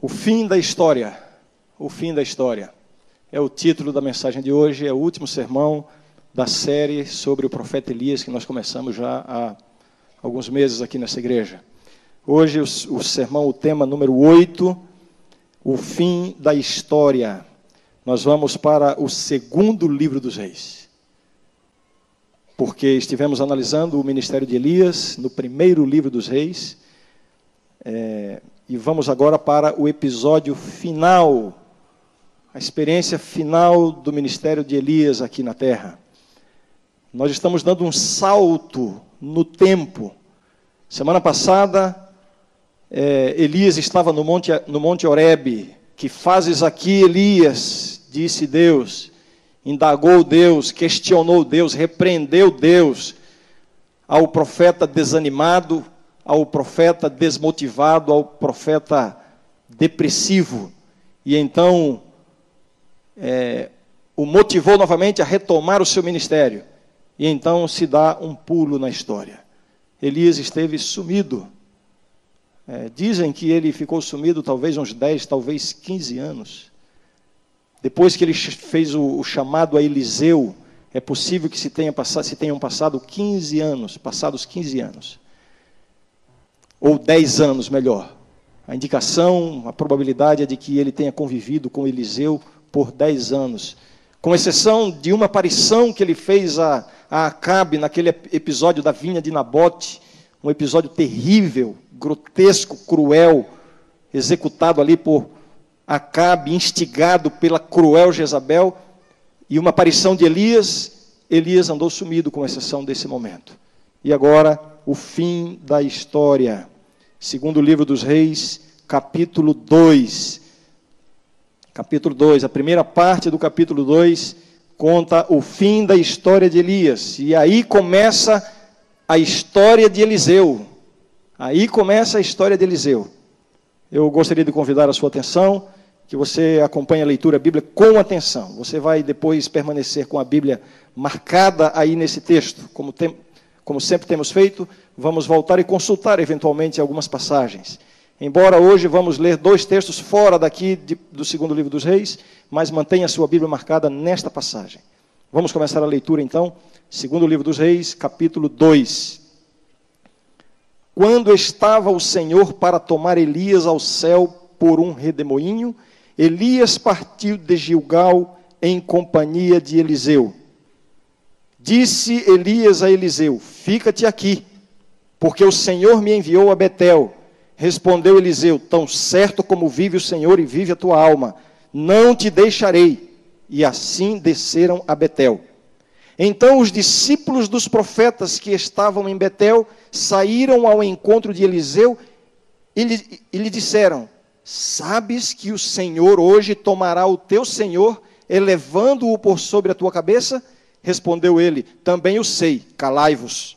O fim da história. O fim da história. É o título da mensagem de hoje, é o último sermão da série sobre o profeta Elias que nós começamos já há alguns meses aqui nessa igreja. Hoje o, o sermão, o tema número 8, o fim da história. Nós vamos para o segundo livro dos reis. Porque estivemos analisando o ministério de Elias no primeiro livro dos reis. É, e vamos agora para o episódio final, a experiência final do ministério de Elias aqui na terra. Nós estamos dando um salto no tempo. Semana passada, é, Elias estava no monte, no monte Horebe. Que fazes aqui, Elias? Disse Deus. Indagou Deus, questionou Deus, repreendeu Deus ao profeta desanimado, ao profeta desmotivado, ao profeta depressivo. E então é, o motivou novamente a retomar o seu ministério. E então se dá um pulo na história. Elias esteve sumido. É, dizem que ele ficou sumido talvez uns 10, talvez 15 anos. Depois que ele fez o, o chamado a Eliseu, é possível que se, tenha passado, se tenham passado 15 anos, passados 15 anos ou 10 anos melhor. A indicação, a probabilidade é de que ele tenha convivido com Eliseu por 10 anos. Com exceção de uma aparição que ele fez a, a Acabe naquele episódio da vinha de Nabote, um episódio terrível, grotesco, cruel, executado ali por Acabe, instigado pela cruel Jezabel, e uma aparição de Elias, Elias andou sumido com exceção desse momento. E agora o fim da história. Segundo o livro dos Reis, capítulo 2. Capítulo 2, a primeira parte do capítulo 2 conta o fim da história de Elias. E aí começa a história de Eliseu. Aí começa a história de Eliseu. Eu gostaria de convidar a sua atenção, que você acompanhe a leitura bíblica com atenção. Você vai depois permanecer com a Bíblia marcada aí nesse texto, como como sempre temos feito, vamos voltar e consultar eventualmente algumas passagens. Embora hoje vamos ler dois textos fora daqui de, do segundo livro dos reis, mas mantenha a sua Bíblia marcada nesta passagem. Vamos começar a leitura então, segundo livro dos reis, capítulo 2. Quando estava o Senhor para tomar Elias ao céu por um redemoinho, Elias partiu de Gilgal em companhia de Eliseu. Disse Elias a Eliseu: Fica-te aqui, porque o Senhor me enviou a Betel. Respondeu Eliseu: Tão certo como vive o Senhor e vive a tua alma, não te deixarei. E assim desceram a Betel. Então os discípulos dos profetas que estavam em Betel saíram ao encontro de Eliseu e lhe, e lhe disseram: Sabes que o Senhor hoje tomará o teu senhor, elevando-o por sobre a tua cabeça? Respondeu ele: Também o sei, calai-vos.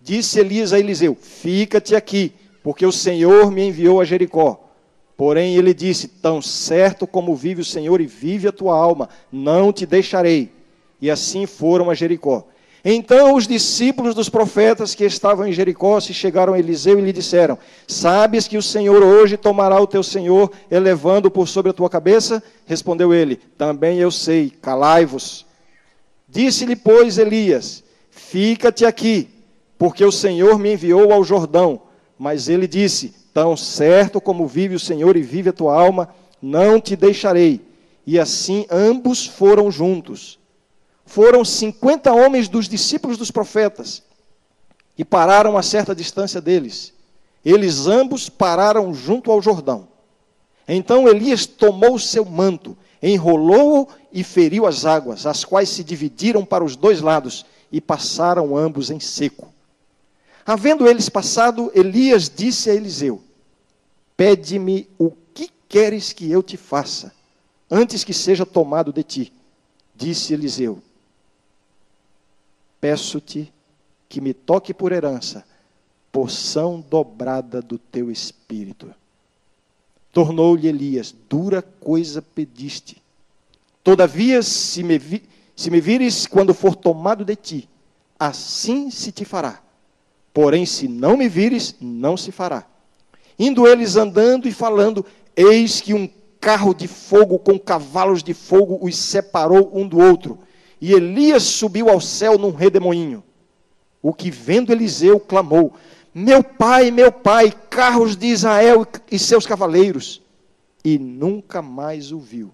Disse Elias a Eliseu: Fica-te aqui, porque o Senhor me enviou a Jericó. Porém ele disse: Tão certo como vive o Senhor e vive a tua alma, não te deixarei. E assim foram a Jericó. Então os discípulos dos profetas que estavam em Jericó se chegaram a Eliseu e lhe disseram: Sabes que o Senhor hoje tomará o teu senhor, elevando por sobre a tua cabeça? Respondeu ele: Também eu sei, calai-vos. Disse-lhe, pois, Elias: Fica-te aqui, porque o Senhor me enviou ao Jordão. Mas ele disse: Tão certo como vive o Senhor e vive a tua alma, não te deixarei. E assim ambos foram juntos. Foram cinquenta homens dos discípulos dos profetas e pararam a certa distância deles. Eles ambos pararam junto ao Jordão. Então Elias tomou o seu manto enrolou-o e feriu as águas, as quais se dividiram para os dois lados e passaram ambos em seco. Havendo eles passado, Elias disse a Eliseu: Pede-me o que queres que eu te faça, antes que seja tomado de ti. Disse Eliseu: Peço-te que me toque por herança porção dobrada do teu espírito. Tornou-lhe Elias: Dura coisa pediste. Todavia, se me, vi, se me vires quando for tomado de ti, assim se te fará. Porém, se não me vires, não se fará. Indo eles andando e falando, eis que um carro de fogo com cavalos de fogo os separou um do outro. E Elias subiu ao céu num redemoinho. O que vendo Eliseu clamou: Meu pai, meu pai, carros de Israel e seus cavaleiros. E nunca mais o viu.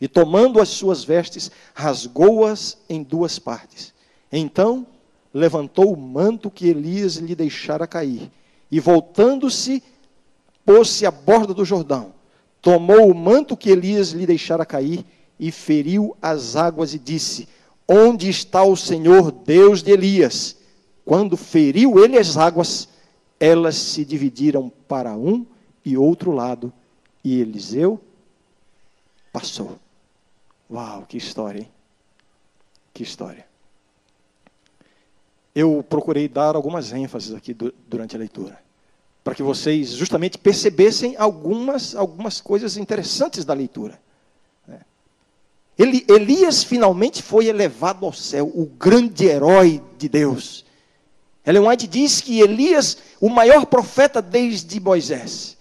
E tomando as suas vestes, rasgou-as em duas partes. Então levantou o manto que Elias lhe deixara cair, e voltando-se, pôs-se à borda do Jordão, tomou o manto que Elias lhe deixara cair, e feriu as águas, e disse: Onde está o Senhor Deus de Elias? Quando feriu ele as águas, elas se dividiram para um e outro lado, e Eliseu passou. Uau, que história, hein? Que história. Eu procurei dar algumas ênfases aqui durante a leitura, para que vocês justamente percebessem algumas, algumas coisas interessantes da leitura. Né? Ele, Elias finalmente foi elevado ao céu, o grande herói de Deus. Ellen White diz que Elias, o maior profeta desde Moisés.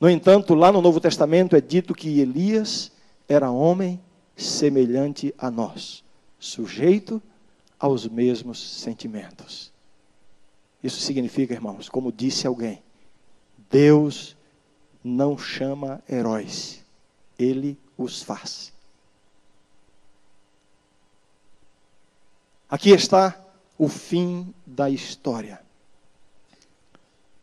No entanto, lá no Novo Testamento é dito que Elias era homem semelhante a nós, sujeito aos mesmos sentimentos. Isso significa, irmãos, como disse alguém, Deus não chama heróis, ele os faz. Aqui está o fim da história.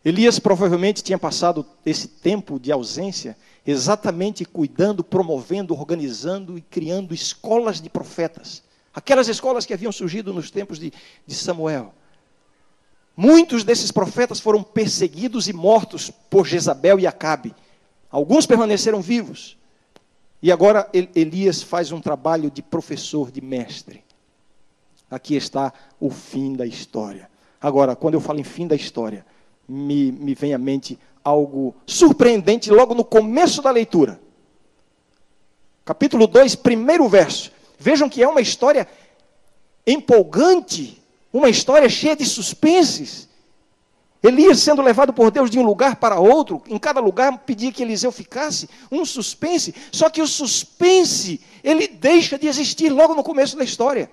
Elias provavelmente tinha passado esse tempo de ausência exatamente cuidando, promovendo, organizando e criando escolas de profetas. Aquelas escolas que haviam surgido nos tempos de, de Samuel. Muitos desses profetas foram perseguidos e mortos por Jezabel e Acabe. Alguns permaneceram vivos. E agora Elias faz um trabalho de professor, de mestre. Aqui está o fim da história. Agora, quando eu falo em fim da história, me, me vem à mente algo surpreendente logo no começo da leitura. Capítulo 2, primeiro verso. Vejam que é uma história empolgante, uma história cheia de suspenses. Elias sendo levado por Deus de um lugar para outro, em cada lugar pedia que Eliseu ficasse, um suspense. Só que o suspense, ele deixa de existir logo no começo da história.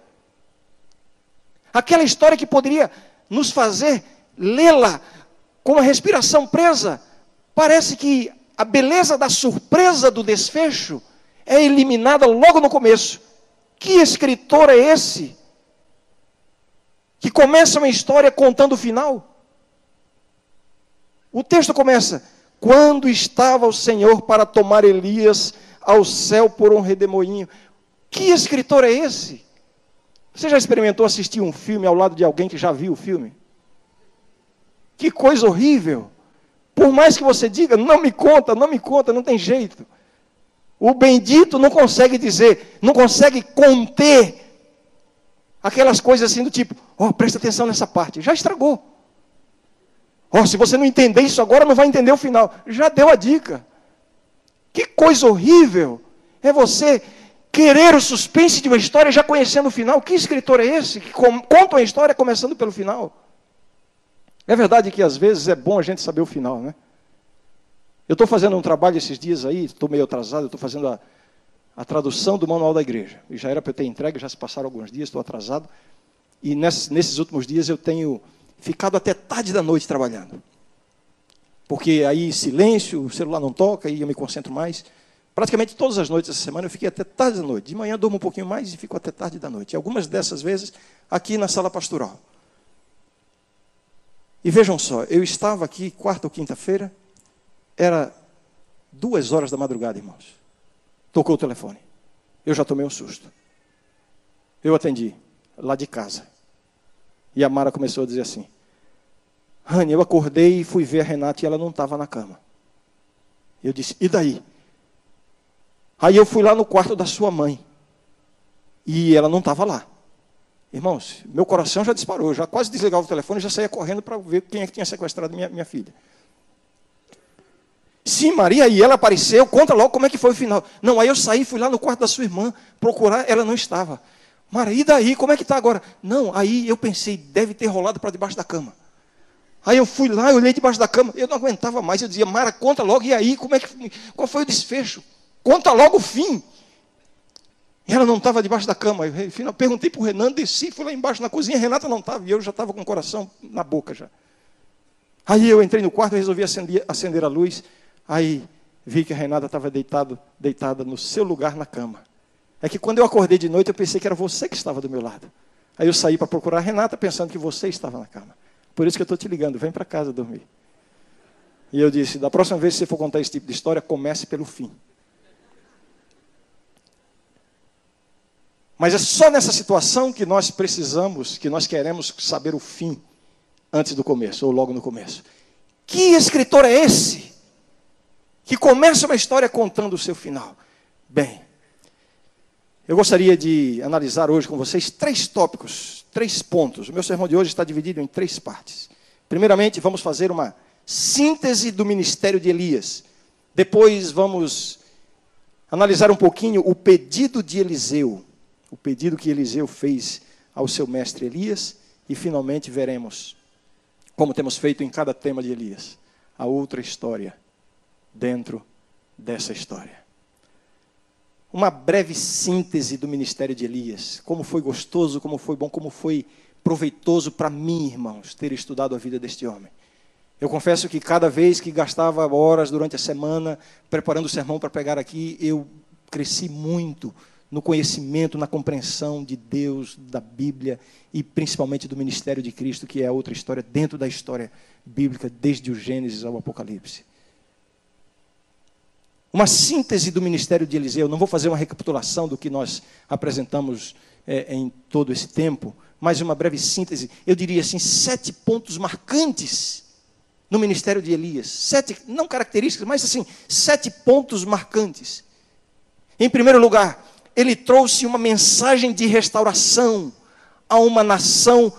Aquela história que poderia nos fazer lê-la com a respiração presa, parece que a beleza da surpresa do desfecho é eliminada logo no começo. Que escritor é esse? Que começa uma história contando o final? O texto começa: Quando estava o Senhor para tomar Elias ao céu por um redemoinho. Que escritor é esse? Você já experimentou assistir um filme ao lado de alguém que já viu o filme? Que coisa horrível. Por mais que você diga, não me conta, não me conta, não tem jeito. O bendito não consegue dizer, não consegue conter aquelas coisas assim do tipo, ó, oh, presta atenção nessa parte, já estragou. Ó, oh, se você não entender isso agora, não vai entender o final. Já deu a dica. Que coisa horrível é você querer o suspense de uma história já conhecendo o final. Que escritor é esse que conta uma história começando pelo final? É verdade que às vezes é bom a gente saber o final, né? Eu estou fazendo um trabalho esses dias aí, estou meio atrasado, estou fazendo a, a, tradução do manual da igreja. E já era para eu ter entregue, já se passaram alguns dias, estou atrasado. E nesses, nesses últimos dias eu tenho ficado até tarde da noite trabalhando. Porque aí silêncio, o celular não toca e eu me concentro mais. Praticamente todas as noites essa semana eu fiquei até tarde da noite. De manhã durmo um pouquinho mais e fico até tarde da noite. E algumas dessas vezes aqui na sala pastoral. E vejam só, eu estava aqui quarta ou quinta-feira, era duas horas da madrugada, irmãos. Tocou o telefone. Eu já tomei um susto. Eu atendi, lá de casa. E a Mara começou a dizer assim: Rani, eu acordei e fui ver a Renata e ela não estava na cama. Eu disse: E daí? Aí eu fui lá no quarto da sua mãe. E ela não estava lá. Irmãos, meu coração já disparou, já quase desligava o telefone e já saía correndo para ver quem é que tinha sequestrado minha, minha filha. Sim, Maria, e ela apareceu, conta logo como é que foi o final. Não, aí eu saí, fui lá no quarto da sua irmã procurar, ela não estava. Maria, e daí, como é que está agora? Não, aí eu pensei, deve ter rolado para debaixo da cama. Aí eu fui lá, eu olhei debaixo da cama, eu não aguentava mais. Eu dizia, Mara, conta logo, e aí, como é que, qual foi o desfecho? Conta logo o fim. E ela não estava debaixo da cama. Eu perguntei para o Renan, desci, fui lá embaixo na cozinha, Renata não estava, e eu já estava com o coração na boca já. Aí eu entrei no quarto, resolvi acender, acender a luz, aí vi que a Renata estava deitada no seu lugar na cama. É que quando eu acordei de noite, eu pensei que era você que estava do meu lado. Aí eu saí para procurar a Renata, pensando que você estava na cama. Por isso que eu estou te ligando, vem para casa dormir. E eu disse: da próxima vez que você for contar esse tipo de história, comece pelo fim. Mas é só nessa situação que nós precisamos, que nós queremos saber o fim antes do começo, ou logo no começo. Que escritor é esse que começa uma história contando o seu final? Bem, eu gostaria de analisar hoje com vocês três tópicos, três pontos. O meu sermão de hoje está dividido em três partes. Primeiramente, vamos fazer uma síntese do ministério de Elias. Depois, vamos analisar um pouquinho o pedido de Eliseu, o pedido que Eliseu fez ao seu mestre Elias. E, finalmente, veremos, como temos feito em cada tema de Elias, a outra história dentro dessa história uma breve síntese do ministério de Elias. Como foi gostoso, como foi bom, como foi proveitoso para mim, irmãos, ter estudado a vida deste homem. Eu confesso que cada vez que gastava horas durante a semana preparando o sermão para pegar aqui, eu cresci muito no conhecimento, na compreensão de Deus, da Bíblia e principalmente do ministério de Cristo, que é outra história dentro da história bíblica, desde o Gênesis ao Apocalipse uma síntese do ministério de Eliseu. Não vou fazer uma recapitulação do que nós apresentamos é, em todo esse tempo, mas uma breve síntese. Eu diria assim: sete pontos marcantes no ministério de Elias. Sete, não características, mas assim, sete pontos marcantes. Em primeiro lugar, ele trouxe uma mensagem de restauração a uma nação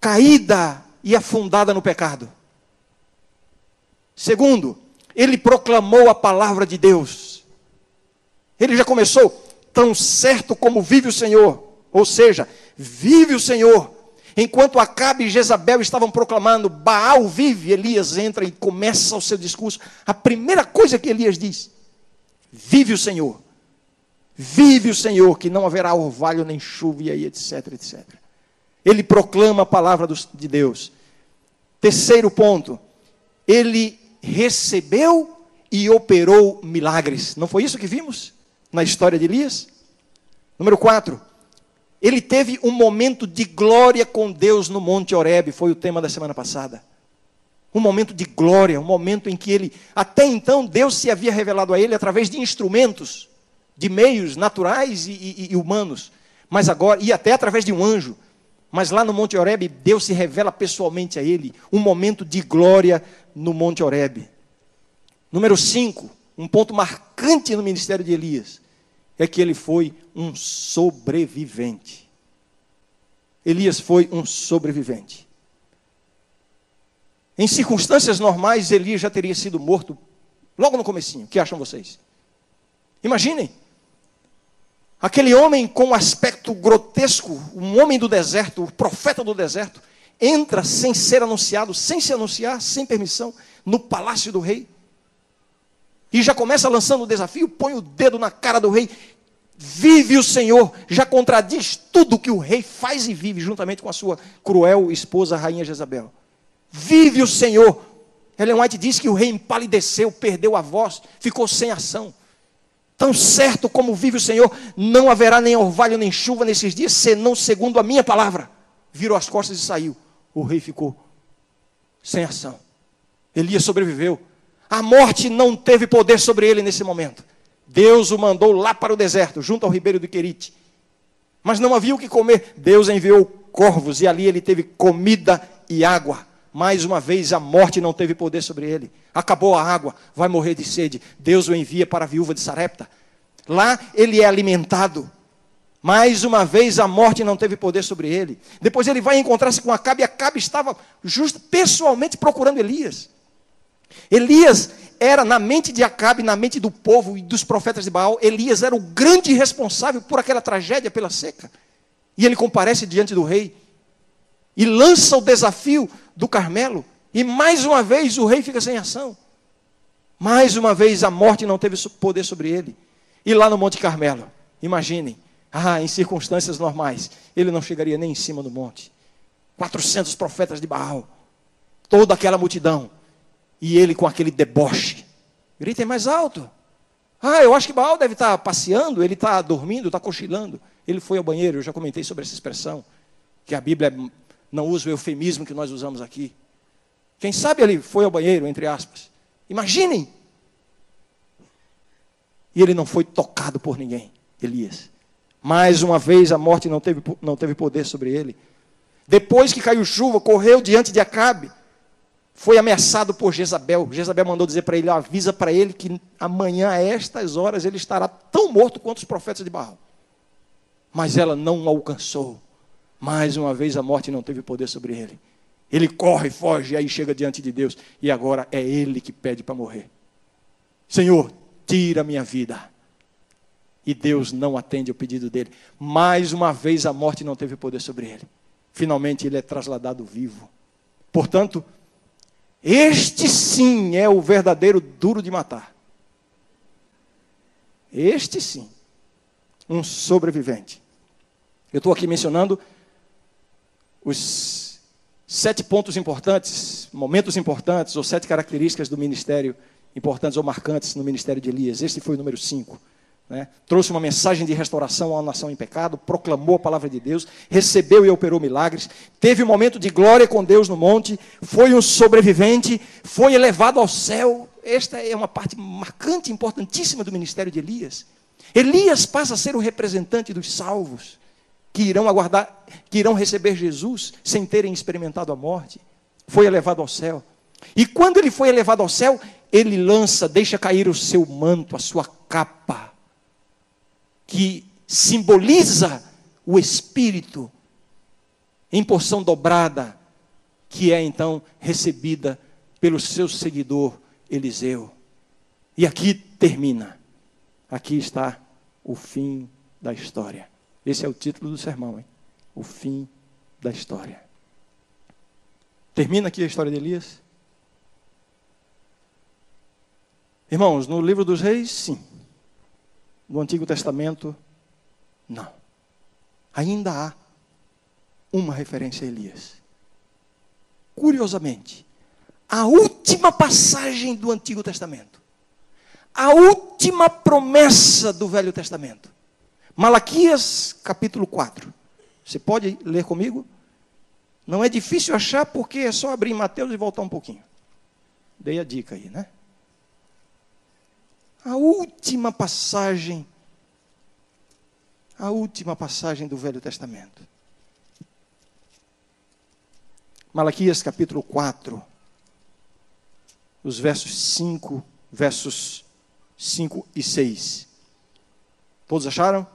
caída e afundada no pecado. Segundo, ele proclamou a palavra de Deus. Ele já começou, tão certo como vive o Senhor, ou seja, vive o Senhor. Enquanto Acabe e Jezabel estavam proclamando, Baal vive, Elias entra e começa o seu discurso. A primeira coisa que Elias diz: Vive o Senhor. Vive o Senhor, que não haverá orvalho nem chuva, e aí, etc, etc. Ele proclama a palavra de Deus. Terceiro ponto, ele recebeu e operou milagres. Não foi isso que vimos na história de Elias? Número 4. Ele teve um momento de glória com Deus no Monte Horebe, foi o tema da semana passada. Um momento de glória, um momento em que ele, até então, Deus se havia revelado a ele através de instrumentos, de meios naturais e, e, e humanos, mas agora, e até através de um anjo. Mas lá no Monte Horebe, Deus se revela pessoalmente a ele, um momento de glória no Monte Horebe. Número 5, um ponto marcante no ministério de Elias, é que ele foi um sobrevivente. Elias foi um sobrevivente. Em circunstâncias normais, Elias já teria sido morto logo no comecinho. O que acham vocês? Imaginem. Aquele homem com um aspecto grotesco, um homem do deserto, o profeta do deserto, entra sem ser anunciado, sem se anunciar, sem permissão, no palácio do rei. E já começa lançando o desafio, põe o dedo na cara do rei. Vive o Senhor, já contradiz tudo que o rei faz e vive, juntamente com a sua cruel esposa, a rainha Jezabel. Vive o Senhor. Ellen White diz que o rei empalideceu, perdeu a voz, ficou sem ação. Tão certo como vive o Senhor, não haverá nem orvalho nem chuva nesses dias, senão segundo a minha palavra. Virou as costas e saiu o rei ficou sem ação. Elias sobreviveu. A morte não teve poder sobre ele nesse momento. Deus o mandou lá para o deserto, junto ao ribeiro do Querite. Mas não havia o que comer. Deus enviou corvos e ali ele teve comida e água. Mais uma vez a morte não teve poder sobre ele. Acabou a água, vai morrer de sede. Deus o envia para a viúva de Sarepta. Lá ele é alimentado. Mais uma vez a morte não teve poder sobre ele. Depois ele vai encontrar-se com Acabe e Acabe estava justo, pessoalmente procurando Elias. Elias era na mente de Acabe, na mente do povo e dos profetas de Baal, Elias era o grande responsável por aquela tragédia pela seca. E ele comparece diante do rei e lança o desafio do Carmelo. E mais uma vez o rei fica sem ação. Mais uma vez a morte não teve poder sobre ele. E lá no Monte Carmelo, imaginem, ah, em circunstâncias normais, ele não chegaria nem em cima do monte. 400 profetas de Baal, toda aquela multidão, e ele com aquele deboche. Gritem mais alto. Ah, eu acho que Baal deve estar passeando, ele está dormindo, está cochilando. Ele foi ao banheiro, eu já comentei sobre essa expressão, que a Bíblia não usa o eufemismo que nós usamos aqui. Quem sabe ele foi ao banheiro, entre aspas. Imaginem! E ele não foi tocado por ninguém, Elias. Mais uma vez a morte não teve, não teve poder sobre ele. Depois que caiu chuva, correu diante de Acabe. Foi ameaçado por Jezabel. Jezabel mandou dizer para ele: avisa para ele que amanhã, a estas horas, ele estará tão morto quanto os profetas de Baal. Mas ela não alcançou. Mais uma vez a morte não teve poder sobre ele. Ele corre, foge, e aí chega diante de Deus. E agora é ele que pede para morrer. Senhor, tira minha vida. E Deus não atende o pedido dele. Mais uma vez a morte não teve poder sobre ele. Finalmente ele é trasladado vivo. Portanto, este sim é o verdadeiro duro de matar. Este sim, um sobrevivente. Eu estou aqui mencionando os sete pontos importantes, momentos importantes, ou sete características do ministério importantes ou marcantes no ministério de Elias. Este foi o número cinco. Né? Trouxe uma mensagem de restauração à nação em pecado, proclamou a palavra de Deus, recebeu e operou milagres, teve um momento de glória com Deus no monte, foi um sobrevivente, foi elevado ao céu. Esta é uma parte marcante, importantíssima do ministério de Elias. Elias passa a ser o representante dos salvos que irão aguardar, que irão receber Jesus sem terem experimentado a morte. Foi elevado ao céu. E quando ele foi elevado ao céu, ele lança, deixa cair o seu manto, a sua capa, que simboliza o espírito em porção dobrada, que é então recebida pelo seu seguidor Eliseu. E aqui termina. Aqui está o fim da história. Esse é o título do sermão, hein? O fim da história. Termina aqui a história de Elias. Irmãos, no livro dos reis, sim. No Antigo Testamento, não. Ainda há uma referência a Elias. Curiosamente, a última passagem do Antigo Testamento, a última promessa do Velho Testamento, Malaquias capítulo 4. Você pode ler comigo? Não é difícil achar porque é só abrir Mateus e voltar um pouquinho. Dei a dica aí, né? A última passagem, a última passagem do Velho Testamento. Malaquias capítulo 4, os versos 5, versos 5 e 6. Todos acharam?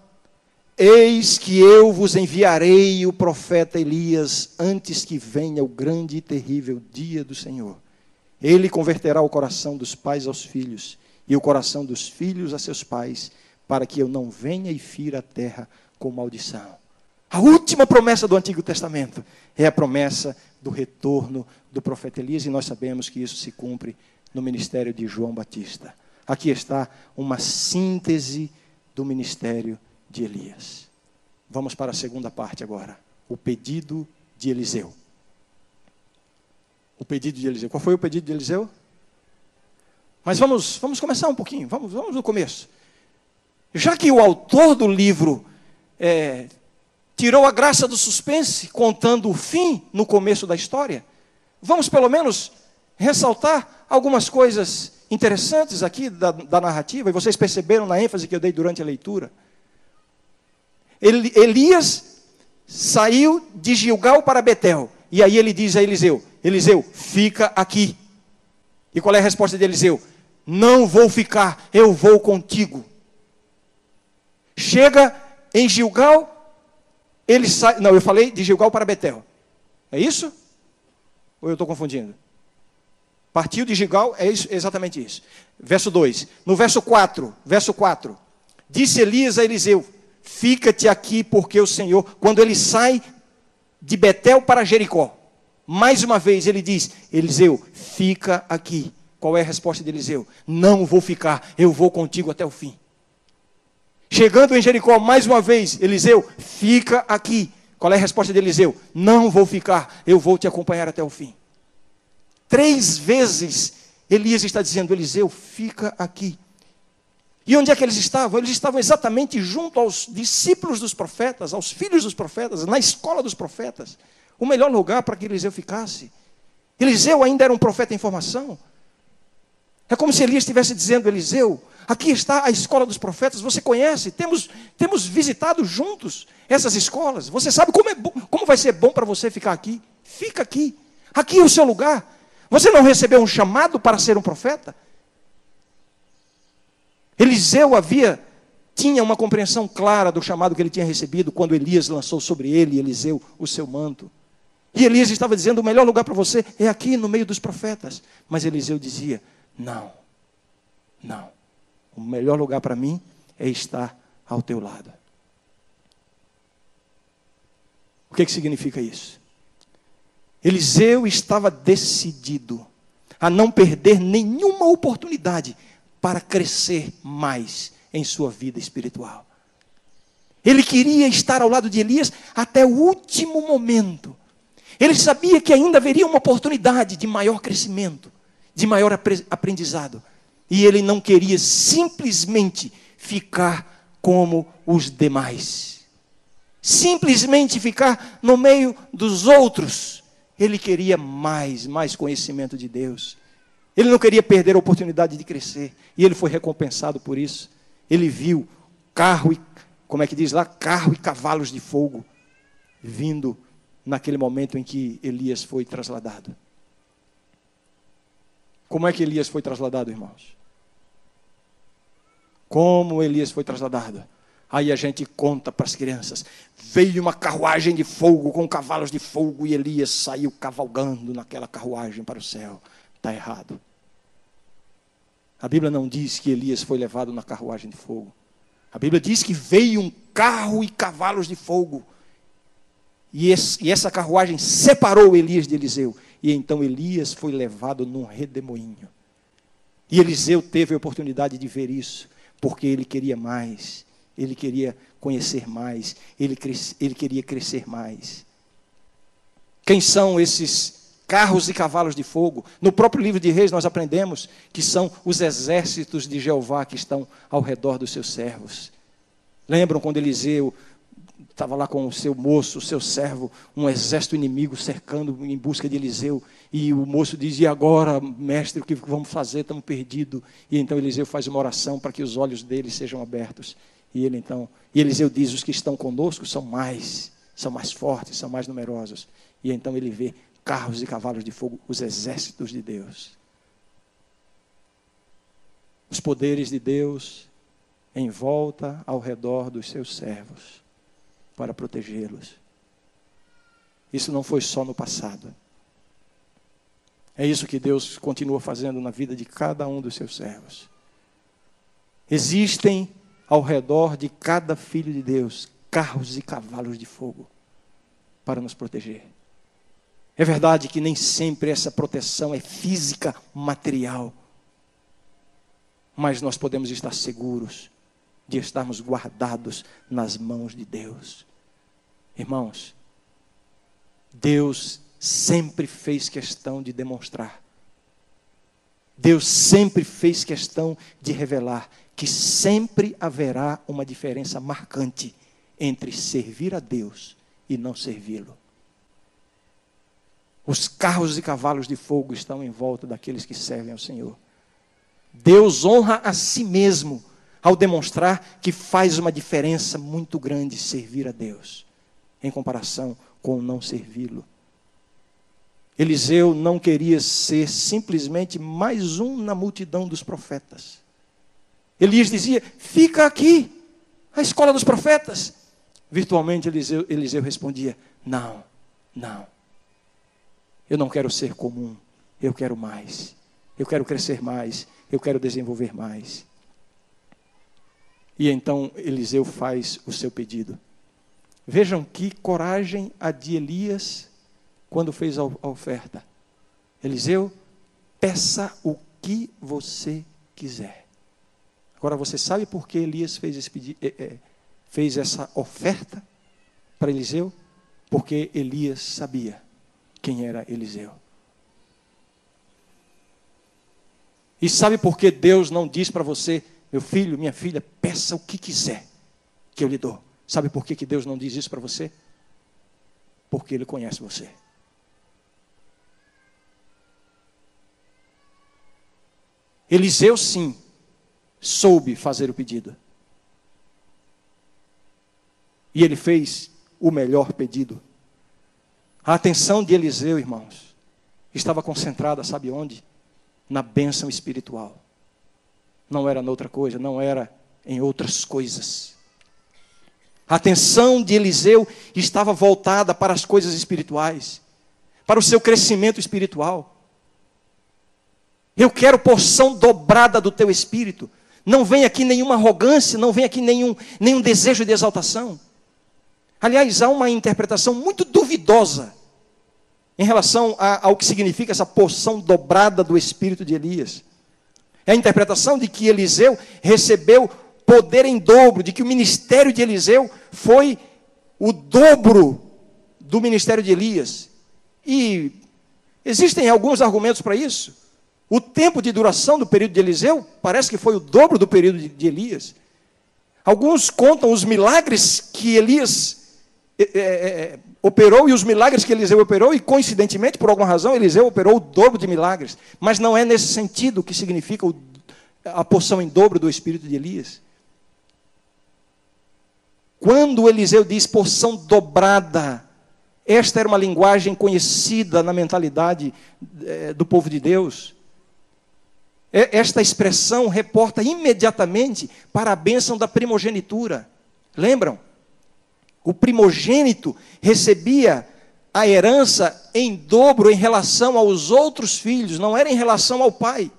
Eis que eu vos enviarei o profeta Elias antes que venha o grande e terrível dia do Senhor. Ele converterá o coração dos pais aos filhos e o coração dos filhos a seus pais, para que eu não venha e fira a terra com maldição. A última promessa do Antigo Testamento é a promessa do retorno do profeta Elias, e nós sabemos que isso se cumpre no ministério de João Batista. Aqui está uma síntese do ministério de Elias. Vamos para a segunda parte agora. O pedido de Eliseu. O pedido de Eliseu. Qual foi o pedido de Eliseu? Mas vamos, vamos começar um pouquinho, vamos, vamos no começo. Já que o autor do livro é, tirou a graça do suspense, contando o fim no começo da história, vamos pelo menos ressaltar algumas coisas interessantes aqui da, da narrativa, e vocês perceberam na ênfase que eu dei durante a leitura. Elias saiu de Gilgal para Betel. E aí ele diz a Eliseu: Eliseu, fica aqui. E qual é a resposta de Eliseu? Não vou ficar, eu vou contigo. Chega em Gilgal, ele sai. Não, eu falei de Gilgal para Betel. É isso? Ou eu estou confundindo? Partiu de Gilgal, é isso, exatamente isso. Verso 2. No verso 4, verso 4. Disse Elias a Eliseu: Fica-te aqui, porque o Senhor, quando ele sai de Betel para Jericó, mais uma vez ele diz: Eliseu, fica aqui. Qual é a resposta de Eliseu? Não vou ficar, eu vou contigo até o fim. Chegando em Jericó, mais uma vez, Eliseu, fica aqui. Qual é a resposta de Eliseu? Não vou ficar, eu vou te acompanhar até o fim. Três vezes Elias está dizendo: Eliseu, fica aqui. E onde é que eles estavam? Eles estavam exatamente junto aos discípulos dos profetas, aos filhos dos profetas, na escola dos profetas. O melhor lugar para que Eliseu ficasse. Eliseu ainda era um profeta em formação. É como se Elias estivesse dizendo: Eliseu, aqui está a escola dos profetas, você conhece, temos, temos visitado juntos essas escolas. Você sabe como, é como vai ser bom para você ficar aqui? Fica aqui. Aqui é o seu lugar. Você não recebeu um chamado para ser um profeta? Eliseu havia tinha uma compreensão clara do chamado que ele tinha recebido quando Elias lançou sobre ele, Eliseu, o seu manto. E Elias estava dizendo: o melhor lugar para você é aqui no meio dos profetas. Mas Eliseu dizia: não, não. O melhor lugar para mim é estar ao teu lado. O que, que significa isso? Eliseu estava decidido a não perder nenhuma oportunidade para crescer mais em sua vida espiritual. Ele queria estar ao lado de Elias até o último momento. Ele sabia que ainda haveria uma oportunidade de maior crescimento, de maior aprendizado. E ele não queria simplesmente ficar como os demais. Simplesmente ficar no meio dos outros. Ele queria mais, mais conhecimento de Deus. Ele não queria perder a oportunidade de crescer. E ele foi recompensado por isso. Ele viu carro e, como é que diz lá? Carro e cavalos de fogo vindo naquele momento em que Elias foi trasladado. Como é que Elias foi trasladado, irmãos? Como Elias foi trasladado? Aí a gente conta para as crianças. Veio uma carruagem de fogo com cavalos de fogo e Elias saiu cavalgando naquela carruagem para o céu. Está errado. A Bíblia não diz que Elias foi levado na carruagem de fogo. A Bíblia diz que veio um carro e cavalos de fogo. E, esse, e essa carruagem separou Elias de Eliseu. E então Elias foi levado num redemoinho. E Eliseu teve a oportunidade de ver isso porque ele queria mais, ele queria conhecer mais, ele, ele queria crescer mais. Quem são esses carros e cavalos de fogo? No próprio livro de Reis nós aprendemos que são os exércitos de Jeová que estão ao redor dos seus servos. Lembram quando Eliseu estava lá com o seu moço, o seu servo, um exército inimigo cercando em busca de Eliseu. E o moço diz: E agora, mestre, o que vamos fazer? Estamos perdidos. E então Eliseu faz uma oração para que os olhos dele sejam abertos. E ele então, e Eliseu diz: Os que estão conosco são mais, são mais fortes, são mais numerosos. E então ele vê carros e cavalos de fogo, os exércitos de Deus. Os poderes de Deus em volta ao redor dos seus servos para protegê-los. Isso não foi só no passado. É isso que Deus continua fazendo na vida de cada um dos seus servos. Existem ao redor de cada filho de Deus carros e cavalos de fogo para nos proteger. É verdade que nem sempre essa proteção é física, material, mas nós podemos estar seguros de estarmos guardados nas mãos de Deus. Irmãos, Deus sempre fez questão de demonstrar. Deus sempre fez questão de revelar que sempre haverá uma diferença marcante entre servir a Deus e não servi-lo. Os carros e cavalos de fogo estão em volta daqueles que servem ao Senhor. Deus honra a si mesmo ao demonstrar que faz uma diferença muito grande servir a Deus em comparação com não servi-lo. Eliseu não queria ser simplesmente mais um na multidão dos profetas. Elias dizia: Fica aqui, a escola dos profetas. Virtualmente, Eliseu, Eliseu respondia: Não, não. Eu não quero ser comum, eu quero mais. Eu quero crescer mais, eu quero desenvolver mais. E então Eliseu faz o seu pedido. Vejam que coragem a de Elias quando fez a oferta: Eliseu, peça o que você quiser. Agora você sabe por que Elias fez, esse pedido, é, é, fez essa oferta para Eliseu? Porque Elias sabia quem era Eliseu. E sabe por que Deus não diz para você, meu filho, minha filha, peça o que quiser, que eu lhe dou? Sabe por que, que Deus não diz isso para você? Porque Ele conhece você. Eliseu, sim, soube fazer o pedido. E ele fez o melhor pedido. A atenção de Eliseu, irmãos, estava concentrada, sabe onde? Na bênção espiritual. Não era noutra coisa, não era em outras coisas. A atenção de Eliseu estava voltada para as coisas espirituais, para o seu crescimento espiritual. Eu quero porção dobrada do teu espírito. Não vem aqui nenhuma arrogância, não vem aqui nenhum, nenhum desejo de exaltação. Aliás, há uma interpretação muito duvidosa em relação a, ao que significa essa porção dobrada do espírito de Elias. É a interpretação de que Eliseu recebeu poder em dobro, de que o ministério de Eliseu foi o dobro do ministério de Elias. E existem alguns argumentos para isso. O tempo de duração do período de Eliseu parece que foi o dobro do período de, de Elias. Alguns contam os milagres que Elias é, é, é, operou e os milagres que Eliseu operou, e coincidentemente, por alguma razão, Eliseu operou o dobro de milagres. Mas não é nesse sentido que significa o, a porção em dobro do espírito de Elias. Quando Eliseu diz porção dobrada, esta era uma linguagem conhecida na mentalidade é, do povo de Deus. Esta expressão reporta imediatamente para a bênção da primogenitura. Lembram? O primogênito recebia a herança em dobro em relação aos outros filhos, não era em relação ao pai.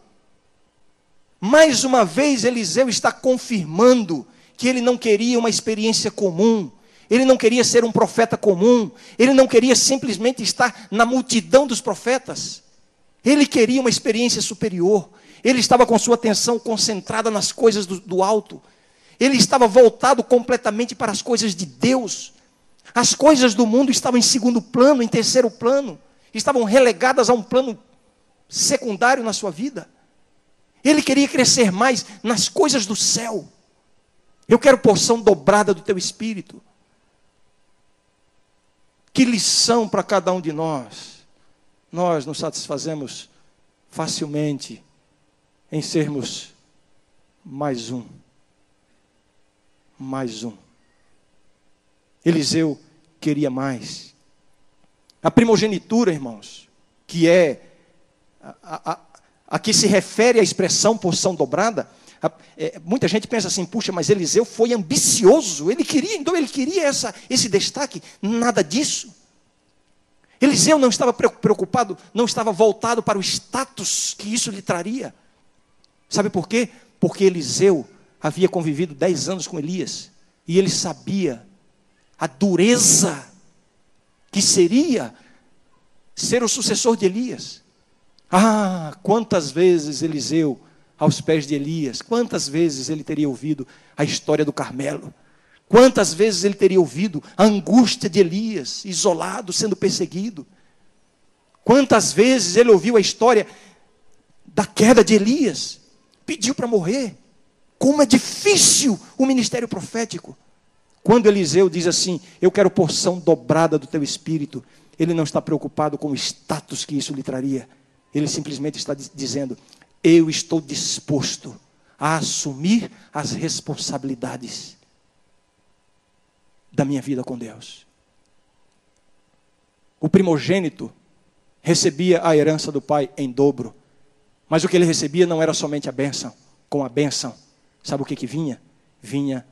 Mais uma vez, Eliseu está confirmando que ele não queria uma experiência comum, ele não queria ser um profeta comum, ele não queria simplesmente estar na multidão dos profetas, ele queria uma experiência superior, ele estava com sua atenção concentrada nas coisas do, do alto. Ele estava voltado completamente para as coisas de Deus. As coisas do mundo estavam em segundo plano, em terceiro plano. Estavam relegadas a um plano secundário na sua vida. Ele queria crescer mais nas coisas do céu. Eu quero porção dobrada do teu espírito. Que lição para cada um de nós. Nós nos satisfazemos facilmente em sermos mais um. Mais um. Eliseu queria mais. A primogenitura, irmãos, que é a, a, a, a que se refere à expressão porção dobrada, é, muita gente pensa assim, puxa, mas Eliseu foi ambicioso, ele queria, então ele queria essa, esse destaque, nada disso. Eliseu não estava preocupado, não estava voltado para o status que isso lhe traria. Sabe por quê? Porque Eliseu havia convivido dez anos com Elias e ele sabia a dureza que seria ser o sucessor de Elias. Ah, quantas vezes Eliseu, aos pés de Elias, quantas vezes ele teria ouvido a história do Carmelo, quantas vezes ele teria ouvido a angústia de Elias, isolado, sendo perseguido, quantas vezes ele ouviu a história da queda de Elias, pediu para morrer. Como é difícil o ministério profético. Quando Eliseu diz assim: Eu quero porção dobrada do teu espírito, ele não está preocupado com o status que isso lhe traria. Ele simplesmente está dizendo: Eu estou disposto a assumir as responsabilidades da minha vida com Deus. O primogênito recebia a herança do pai em dobro. Mas o que ele recebia não era somente a bênção. Com a bênção, sabe o que, que vinha? Vinha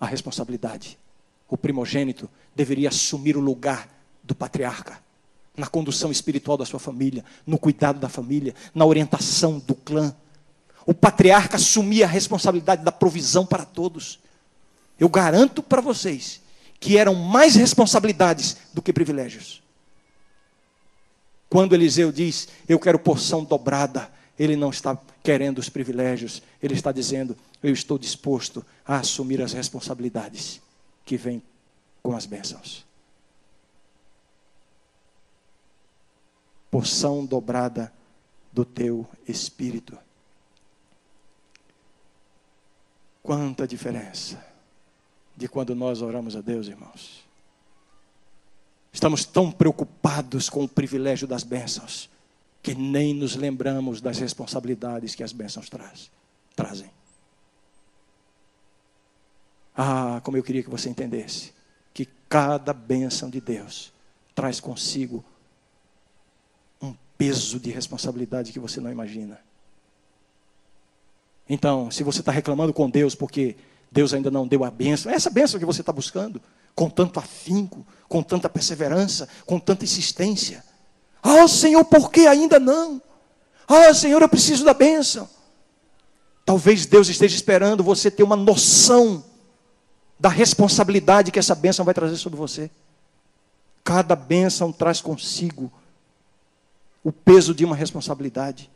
a responsabilidade. O primogênito deveria assumir o lugar do patriarca na condução espiritual da sua família, no cuidado da família, na orientação do clã. O patriarca assumia a responsabilidade da provisão para todos. Eu garanto para vocês que eram mais responsabilidades do que privilégios. Quando Eliseu diz, eu quero porção dobrada, ele não está querendo os privilégios, ele está dizendo, eu estou disposto a assumir as responsabilidades que vêm com as bênçãos. Porção dobrada do teu espírito. Quanta diferença de quando nós oramos a Deus, irmãos. Estamos tão preocupados com o privilégio das bênçãos que nem nos lembramos das responsabilidades que as bênçãos traz, trazem. Ah, como eu queria que você entendesse que cada bênção de Deus traz consigo um peso de responsabilidade que você não imagina. Então, se você está reclamando com Deus porque Deus ainda não deu a bênção, é essa bênção que você está buscando, com tanto afinco, com tanta perseverança, com tanta insistência. Ah, Senhor, por que ainda não? Ah, Senhor, eu preciso da bênção. Talvez Deus esteja esperando você ter uma noção da responsabilidade que essa bênção vai trazer sobre você. Cada bênção traz consigo o peso de uma responsabilidade.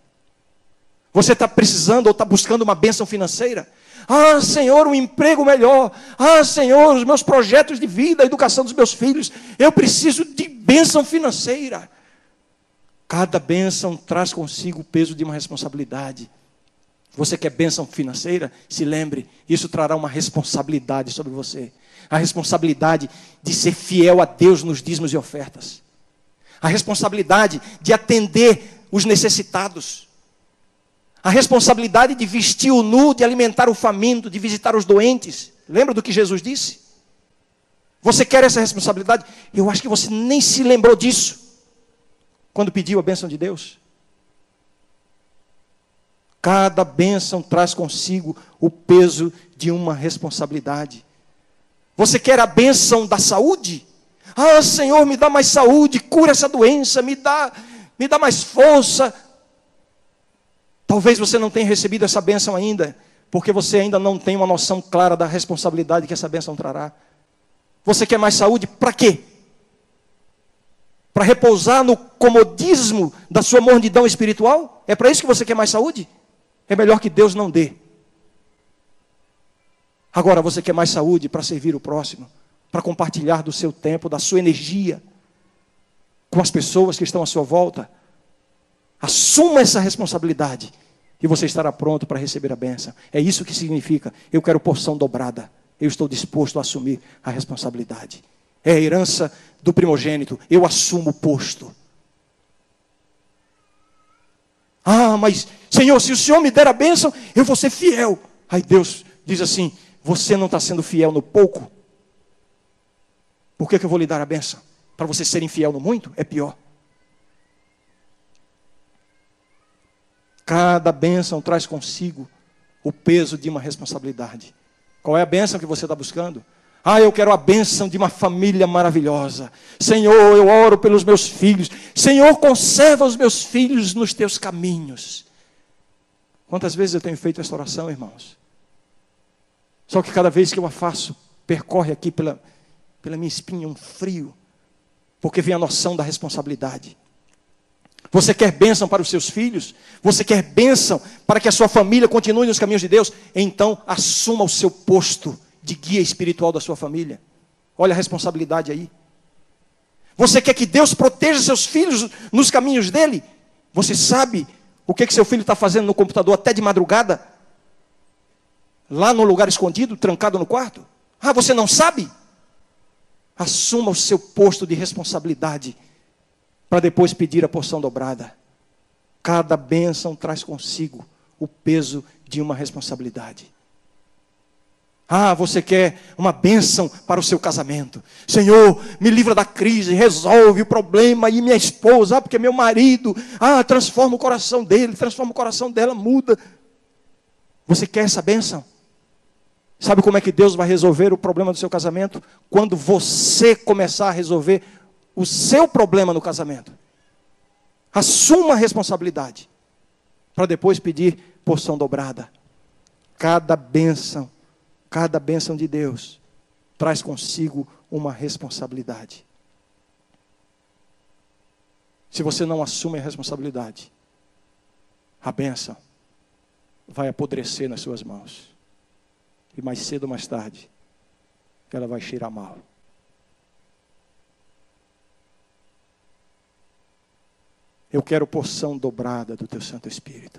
Você está precisando ou está buscando uma bênção financeira? Ah, Senhor, um emprego melhor. Ah, Senhor, os meus projetos de vida, a educação dos meus filhos. Eu preciso de bênção financeira. Cada bênção traz consigo o peso de uma responsabilidade. Você quer bênção financeira? Se lembre, isso trará uma responsabilidade sobre você. A responsabilidade de ser fiel a Deus nos dízimos e ofertas. A responsabilidade de atender os necessitados. A responsabilidade de vestir o nu, de alimentar o faminto, de visitar os doentes. Lembra do que Jesus disse? Você quer essa responsabilidade? Eu acho que você nem se lembrou disso quando pediu a bênção de Deus? Cada bênção traz consigo o peso de uma responsabilidade. Você quer a bênção da saúde? Ah, Senhor, me dá mais saúde, cura essa doença, me dá, me dá mais força. Talvez você não tenha recebido essa bênção ainda, porque você ainda não tem uma noção clara da responsabilidade que essa bênção trará. Você quer mais saúde? Para quê? Para repousar no comodismo da sua mordidão espiritual? É para isso que você quer mais saúde? É melhor que Deus não dê. Agora você quer mais saúde para servir o próximo, para compartilhar do seu tempo, da sua energia com as pessoas que estão à sua volta. Assuma essa responsabilidade e você estará pronto para receber a benção. É isso que significa. Eu quero porção dobrada. Eu estou disposto a assumir a responsabilidade. É a herança do primogênito. Eu assumo o posto. Ah, mas, Senhor, se o Senhor me der a bênção, eu vou ser fiel. Aí Deus diz assim: Você não está sendo fiel no pouco? Por que, que eu vou lhe dar a bênção? Para você ser infiel no muito? É pior. Cada bênção traz consigo o peso de uma responsabilidade. Qual é a bênção que você está buscando? Ah, eu quero a bênção de uma família maravilhosa. Senhor, eu oro pelos meus filhos. Senhor, conserva os meus filhos nos teus caminhos. Quantas vezes eu tenho feito essa oração, irmãos? Só que cada vez que eu a faço, percorre aqui pela, pela minha espinha um frio, porque vem a noção da responsabilidade. Você quer bênção para os seus filhos? Você quer bênção para que a sua família continue nos caminhos de Deus? Então, assuma o seu posto de guia espiritual da sua família. Olha a responsabilidade aí. Você quer que Deus proteja seus filhos nos caminhos dele? Você sabe o que, que seu filho está fazendo no computador até de madrugada? Lá no lugar escondido, trancado no quarto? Ah, você não sabe? Assuma o seu posto de responsabilidade para depois pedir a porção dobrada. Cada bênção traz consigo o peso de uma responsabilidade. Ah, você quer uma bênção para o seu casamento. Senhor, me livra da crise, resolve o problema e minha esposa, ah, porque meu marido, ah, transforma o coração dele, transforma o coração dela, muda. Você quer essa bênção? Sabe como é que Deus vai resolver o problema do seu casamento? Quando você começar a resolver o seu problema no casamento. Assuma a responsabilidade para depois pedir porção dobrada. Cada bênção Cada bênção de Deus traz consigo uma responsabilidade. se você não assume a responsabilidade, a benção vai apodrecer nas suas mãos. E mais cedo ou mais tarde, ela vai cheirar mal. Eu quero porção dobrada do teu Santo Espírito.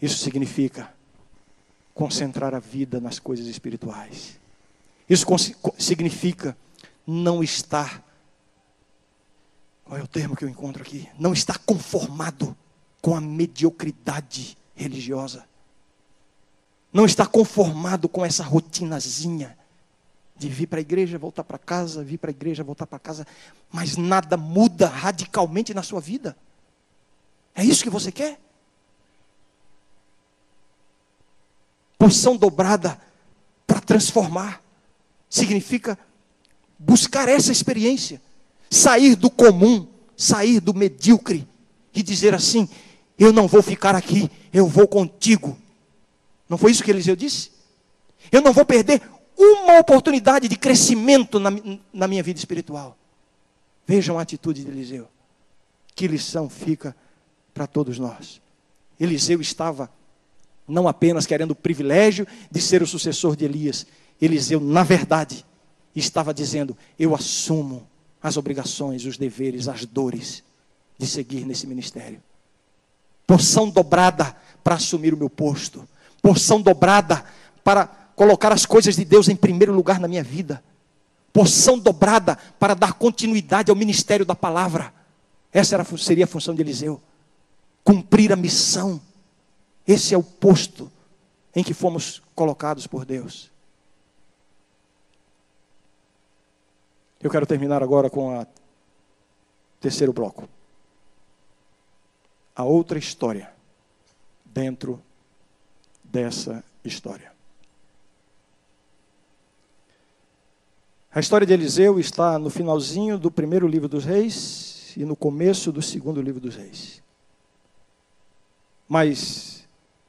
Isso significa concentrar a vida nas coisas espirituais. Isso significa não estar. Qual é o termo que eu encontro aqui? Não estar conformado com a mediocridade religiosa. Não estar conformado com essa rotinazinha de vir para a igreja, voltar para casa, vir para a igreja, voltar para casa, mas nada muda radicalmente na sua vida. É isso que você quer? Porção dobrada para transformar significa buscar essa experiência, sair do comum, sair do medíocre e dizer assim: eu não vou ficar aqui, eu vou contigo. Não foi isso que Eliseu disse? Eu não vou perder uma oportunidade de crescimento na, na minha vida espiritual. Vejam a atitude de Eliseu. Que lição fica para todos nós. Eliseu estava não apenas querendo o privilégio de ser o sucessor de Elias, Eliseu, na verdade, estava dizendo: Eu assumo as obrigações, os deveres, as dores de seguir nesse ministério. Porção dobrada para assumir o meu posto, porção dobrada para colocar as coisas de Deus em primeiro lugar na minha vida, porção dobrada para dar continuidade ao ministério da palavra. Essa era, seria a função de Eliseu. Cumprir a missão. Esse é o posto em que fomos colocados por Deus. Eu quero terminar agora com o terceiro bloco. A outra história dentro dessa história. A história de Eliseu está no finalzinho do primeiro livro dos reis e no começo do segundo livro dos reis. Mas,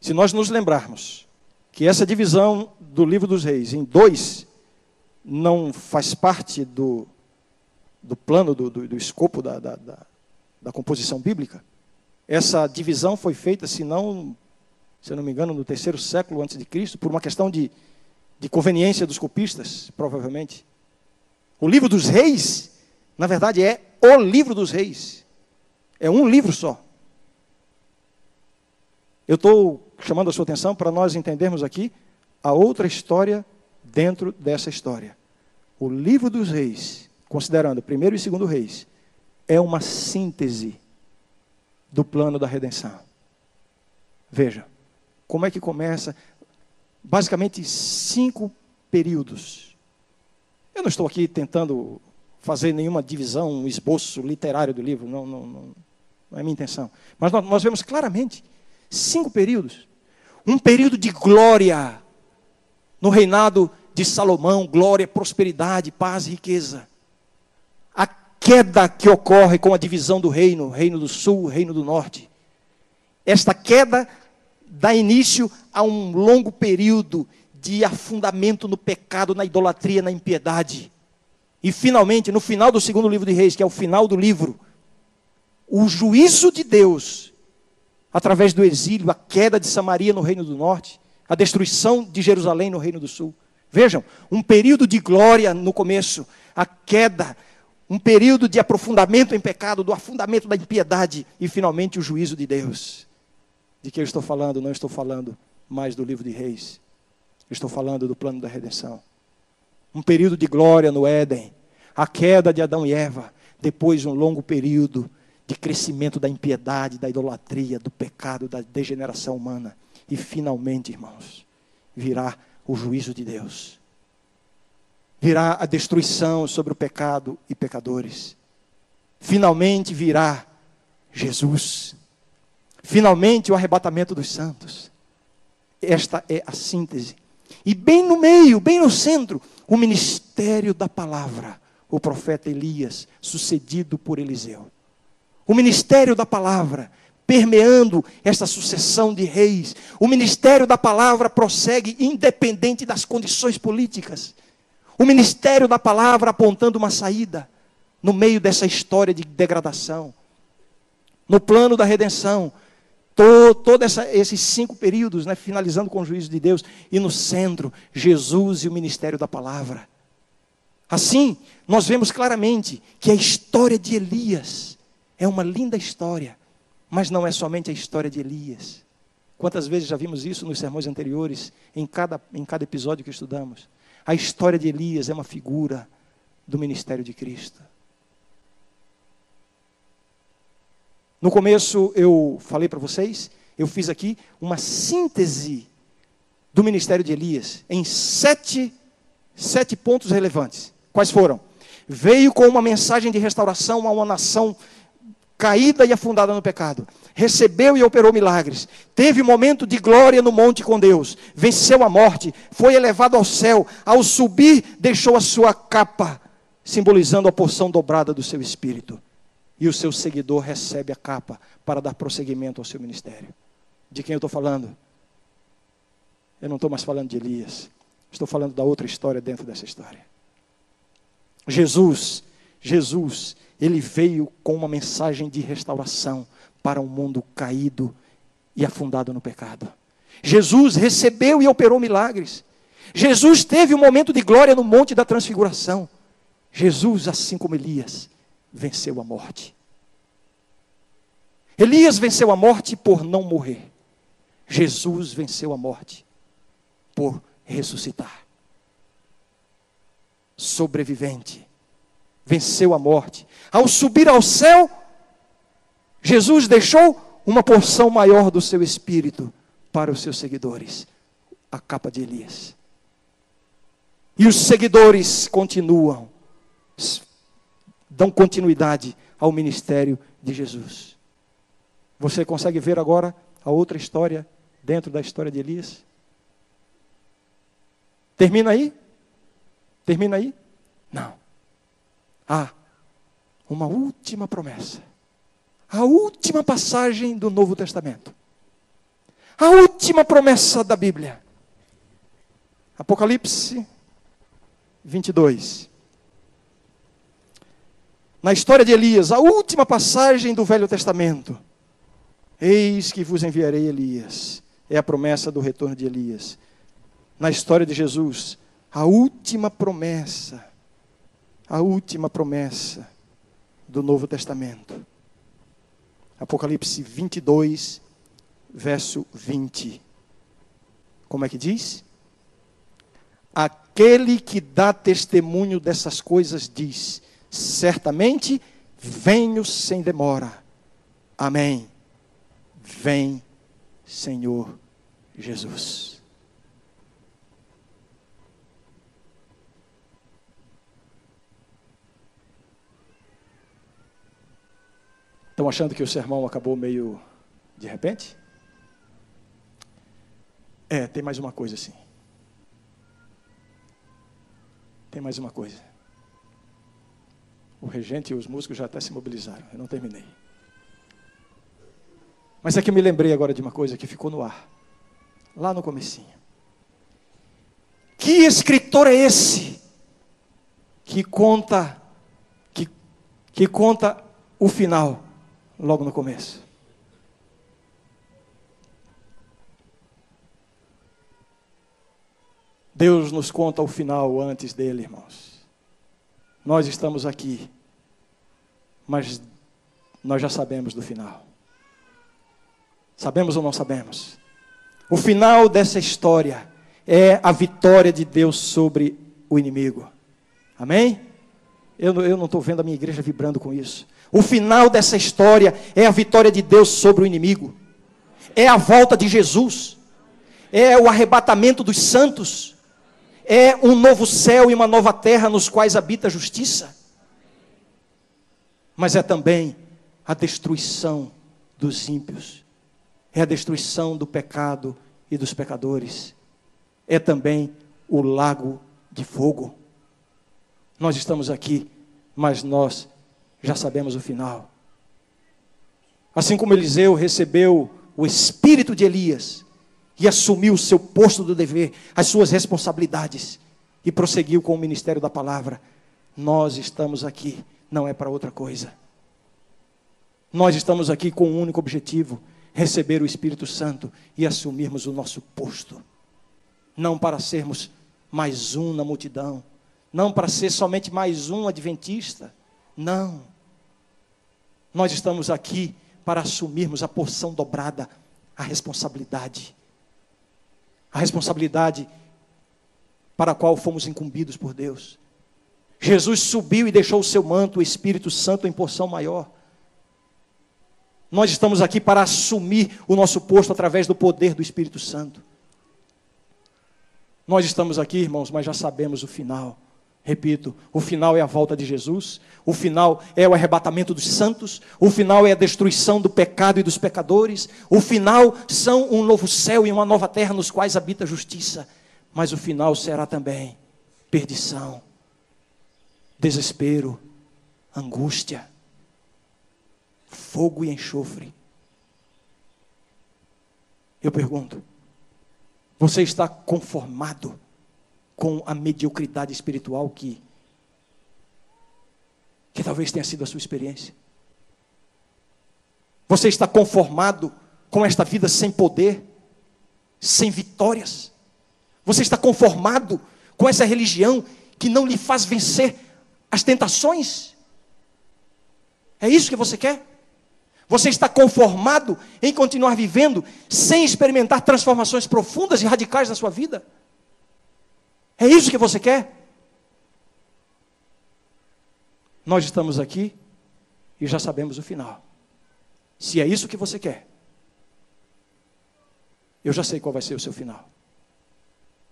se nós nos lembrarmos que essa divisão do livro dos reis em dois não faz parte do, do plano, do, do, do escopo da, da, da, da, composição bíblica. Essa divisão foi feita, se não, se não me engano, no terceiro século antes de Cristo, por uma questão de, de conveniência dos copistas, provavelmente. O livro dos reis, na verdade, é o livro dos reis. É um livro só. Eu estou chamando a sua atenção para nós entendermos aqui a outra história dentro dessa história. O livro dos reis, considerando primeiro e segundo reis, é uma síntese do plano da redenção. Veja, como é que começa? Basicamente, cinco períodos. Eu não estou aqui tentando fazer nenhuma divisão, um esboço literário do livro, não, não, não, não é minha intenção. Mas nós, nós vemos claramente cinco períodos. Um período de glória no reinado de Salomão, glória, prosperidade, paz riqueza. A queda que ocorre com a divisão do reino, reino do sul, reino do norte. Esta queda dá início a um longo período de afundamento no pecado, na idolatria, na impiedade. E finalmente, no final do segundo livro de Reis, que é o final do livro, o juízo de Deus, através do exílio, a queda de Samaria no reino do norte, a destruição de Jerusalém no reino do sul. Vejam, um período de glória no começo, a queda, um período de aprofundamento em pecado, do afundamento da impiedade e finalmente o juízo de Deus. De que eu estou falando? Não estou falando mais do livro de Reis. Estou falando do plano da redenção. Um período de glória no Éden, a queda de Adão e Eva, depois um longo período de crescimento da impiedade, da idolatria, do pecado, da degeneração humana. E finalmente, irmãos, virá o juízo de Deus. Virá a destruição sobre o pecado e pecadores. Finalmente virá Jesus. Finalmente o arrebatamento dos santos. Esta é a síntese. E bem no meio, bem no centro, o ministério da palavra. O profeta Elias, sucedido por Eliseu. O ministério da palavra permeando esta sucessão de reis. O ministério da palavra prossegue independente das condições políticas. O ministério da palavra apontando uma saída. no meio dessa história de degradação. No plano da redenção, todos esses cinco períodos, né, finalizando com o juízo de Deus, e no centro, Jesus e o ministério da palavra. Assim, nós vemos claramente que a história de Elias é uma linda história, mas não é somente a história de Elias. Quantas vezes já vimos isso nos sermões anteriores, em cada, em cada episódio que estudamos? A história de Elias é uma figura do ministério de Cristo. No começo eu falei para vocês, eu fiz aqui uma síntese do ministério de Elias em sete, sete pontos relevantes. Quais foram? Veio com uma mensagem de restauração a uma nação caída e afundada no pecado. Recebeu e operou milagres. Teve momento de glória no monte com Deus. Venceu a morte. Foi elevado ao céu. Ao subir, deixou a sua capa, simbolizando a porção dobrada do seu espírito. E o seu seguidor recebe a capa para dar prosseguimento ao seu ministério. De quem eu estou falando? Eu não estou mais falando de Elias. Estou falando da outra história dentro dessa história. Jesus, Jesus, ele veio com uma mensagem de restauração para um mundo caído e afundado no pecado. Jesus recebeu e operou milagres. Jesus teve um momento de glória no Monte da Transfiguração. Jesus, assim como Elias, venceu a morte. Elias venceu a morte por não morrer. Jesus venceu a morte por ressuscitar sobrevivente. Venceu a morte. Ao subir ao céu, Jesus deixou uma porção maior do seu espírito para os seus seguidores a capa de Elias. E os seguidores continuam, dão continuidade ao ministério de Jesus. Você consegue ver agora a outra história dentro da história de Elias? Termina aí? Termina aí? Há uma última promessa. A última passagem do Novo Testamento. A última promessa da Bíblia. Apocalipse 22. Na história de Elias, a última passagem do Velho Testamento. Eis que vos enviarei Elias. É a promessa do retorno de Elias. Na história de Jesus, a última promessa, a última promessa do Novo Testamento. Apocalipse 22, verso 20. Como é que diz? Aquele que dá testemunho dessas coisas diz: certamente venho sem demora. Amém. Vem, Senhor Jesus. Estão achando que o sermão acabou meio de repente? É, tem mais uma coisa assim. Tem mais uma coisa. O regente e os músicos já até se mobilizaram. Eu não terminei. Mas é que eu me lembrei agora de uma coisa que ficou no ar. Lá no comecinho. Que escritor é esse que conta que, que conta o final logo no começo. Deus nos conta o final antes dele, irmãos. Nós estamos aqui, mas nós já sabemos do final. Sabemos ou não sabemos? O final dessa história é a vitória de Deus sobre o inimigo. Amém? Eu, eu não estou vendo a minha igreja vibrando com isso. O final dessa história é a vitória de Deus sobre o inimigo, é a volta de Jesus, é o arrebatamento dos santos, é um novo céu e uma nova terra nos quais habita a justiça, mas é também a destruição dos ímpios, é a destruição do pecado e dos pecadores, é também o lago de fogo. Nós estamos aqui, mas nós já sabemos o final. Assim como Eliseu recebeu o espírito de Elias e assumiu o seu posto do dever, as suas responsabilidades e prosseguiu com o ministério da palavra, nós estamos aqui não é para outra coisa. Nós estamos aqui com um único objetivo: receber o Espírito Santo e assumirmos o nosso posto. Não para sermos mais um na multidão, não para ser somente mais um adventista. Não. Nós estamos aqui para assumirmos a porção dobrada, a responsabilidade. A responsabilidade para a qual fomos incumbidos por Deus. Jesus subiu e deixou o seu manto, o Espírito Santo, em porção maior. Nós estamos aqui para assumir o nosso posto através do poder do Espírito Santo. Nós estamos aqui, irmãos, mas já sabemos o final. Repito, o final é a volta de Jesus, o final é o arrebatamento dos santos, o final é a destruição do pecado e dos pecadores, o final são um novo céu e uma nova terra nos quais habita a justiça, mas o final será também perdição, desespero, angústia, fogo e enxofre. Eu pergunto, você está conformado com a mediocridade espiritual que que talvez tenha sido a sua experiência? Você está conformado com esta vida sem poder, sem vitórias? Você está conformado com essa religião que não lhe faz vencer as tentações? É isso que você quer? Você está conformado em continuar vivendo sem experimentar transformações profundas e radicais na sua vida? É isso que você quer? Nós estamos aqui e já sabemos o final. Se é isso que você quer, eu já sei qual vai ser o seu final.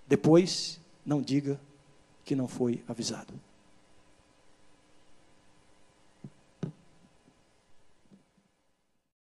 Depois, não diga que não foi avisado.